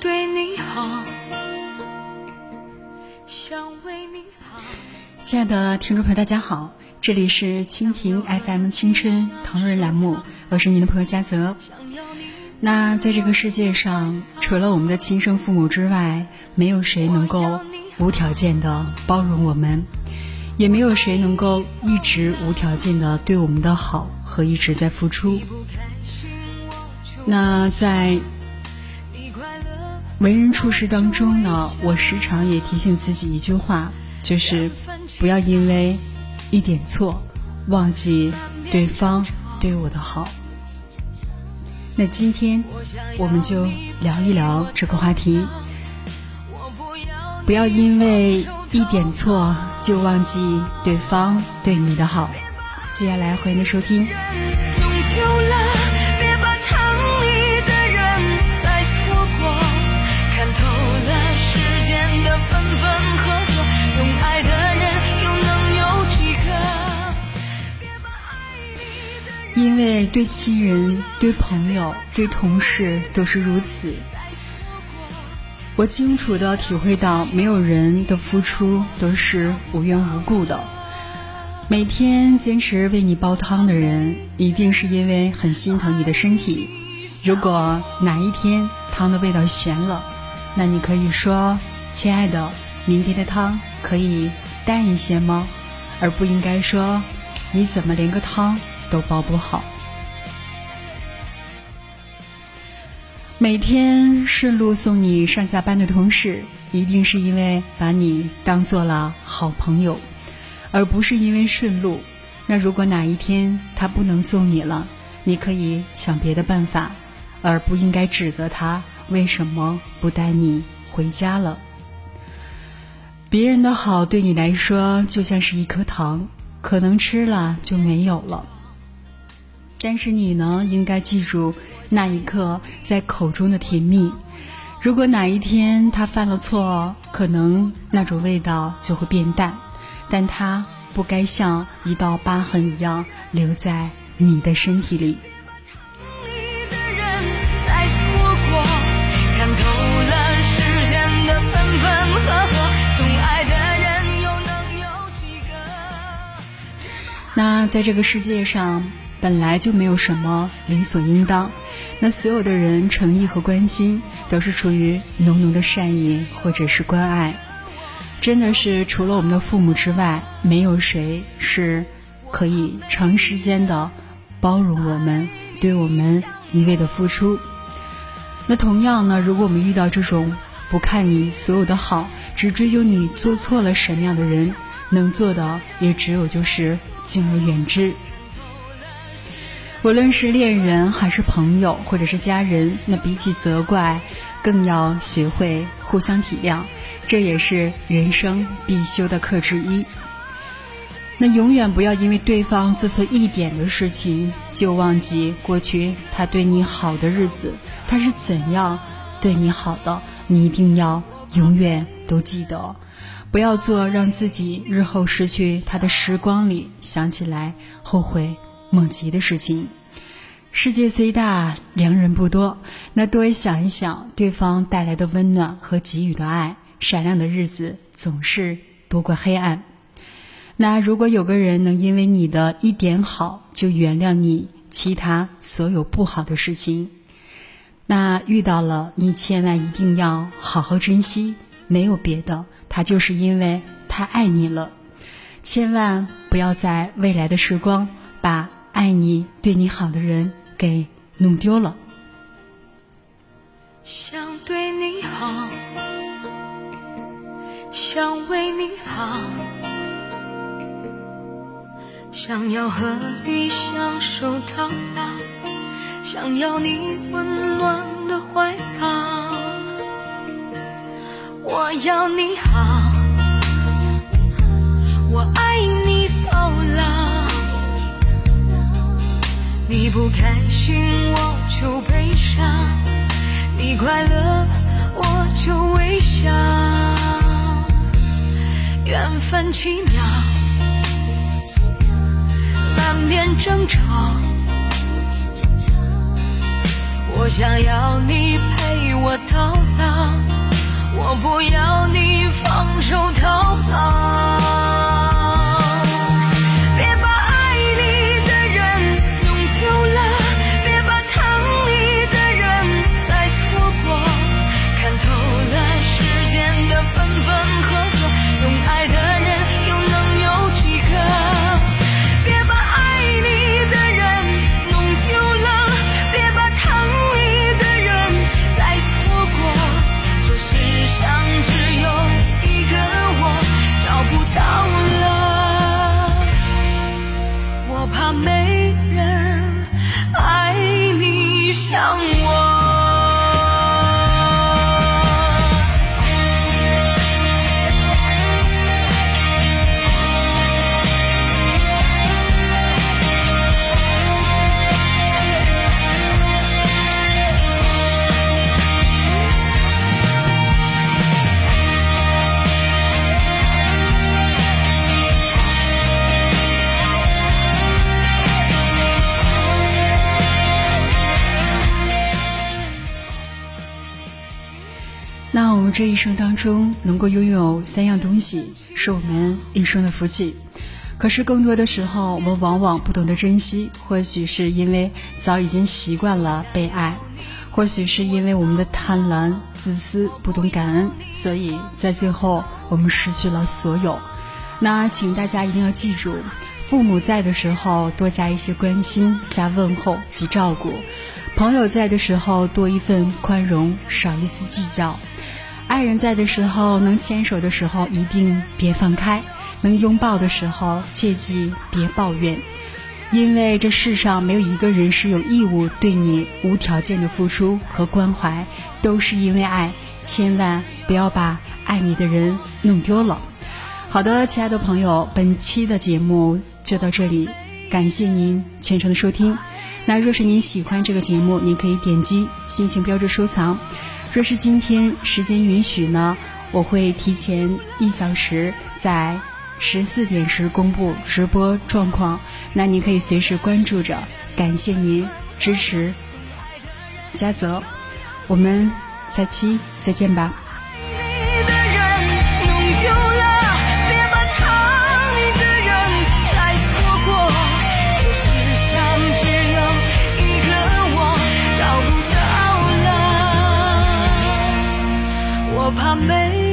对你好，想为你好。亲爱的听众朋友，大家好，这里是蜻蜓 FM 青春同人栏目，我是您的朋友佳泽。那在这个世界上，除了我们的亲生父母之外，没有谁能够无条件的包容我们，也没有谁能够一直无条件的对我们的好和一直在付出。那在为人处事当中呢，我时常也提醒自己一句话，就是不要因为一点错，忘记对方对我的好。那今天我们就聊一聊这个话题，不要因为一点错就忘记对方对你的好。接下来欢迎收听。为对亲人、对朋友、对同事都是如此，我清楚的体会到，没有人的付出都是无缘无故的。每天坚持为你煲汤的人，一定是因为很心疼你的身体。如果哪一天汤的味道咸了，那你可以说：“亲爱的，明天的汤可以淡一些吗？”而不应该说：“你怎么连个汤？”都煲不好。每天顺路送你上下班的同事，一定是因为把你当做了好朋友，而不是因为顺路。那如果哪一天他不能送你了，你可以想别的办法，而不应该指责他为什么不带你回家了。别人的好对你来说就像是一颗糖，可能吃了就没有了。但是你呢，应该记住那一刻在口中的甜蜜。如果哪一天他犯了错，可能那种味道就会变淡，但他不该像一道疤痕一样留在你的身体里。那在这个世界上。本来就没有什么理所应当，那所有的人诚意和关心都是出于浓浓的善意或者是关爱，真的是除了我们的父母之外，没有谁是可以长时间的包容我们，对我们一味的付出。那同样呢，如果我们遇到这种不看你所有的好，只追究你做错了什么样的人，能做的也只有就是敬而远之。无论是恋人还是朋友，或者是家人，那比起责怪，更要学会互相体谅，这也是人生必修的课之一。那永远不要因为对方做错一点的事情，就忘记过去他对你好的日子，他是怎样对你好的，你一定要永远都记得，不要做让自己日后失去他的时光里想起来后悔。莫及的事情。世界虽大，良人不多。那多想一想对方带来的温暖和给予的爱，闪亮的日子总是多过黑暗。那如果有个人能因为你的一点好就原谅你其他所有不好的事情，那遇到了你千万一定要好好珍惜。没有别的，他就是因为太爱你了。千万不要在未来的时光把。爱你、对你好的人给弄丢了。想对你好，想为你好，想要和你相守到老，想要你温暖的怀抱。我要你好，你不开心，我就悲伤；你快乐，我就微笑。缘分奇妙，难免争吵。我想要你陪我到老，我不要。这一生当中能够拥有三样东西，是我们一生的福气。可是更多的时候，我们往往不懂得珍惜，或许是因为早已经习惯了被爱，或许是因为我们的贪婪、自私、不懂感恩，所以在最后我们失去了所有。那请大家一定要记住，父母在的时候多加一些关心、加问候及照顾；朋友在的时候多一份宽容，少一丝计较。爱人在的时候，能牵手的时候一定别放开；能拥抱的时候，切记别抱怨。因为这世上没有一个人是有义务对你无条件的付出和关怀，都是因为爱。千万不要把爱你的人弄丢了。好的，亲爱的朋友，本期的节目就到这里，感谢您全程的收听。那若是您喜欢这个节目，您可以点击星星标志收藏。若是今天时间允许呢，我会提前一小时在十四点时公布直播状况，那您可以随时关注着。感谢您支持，嘉泽，我们下期再见吧。我怕没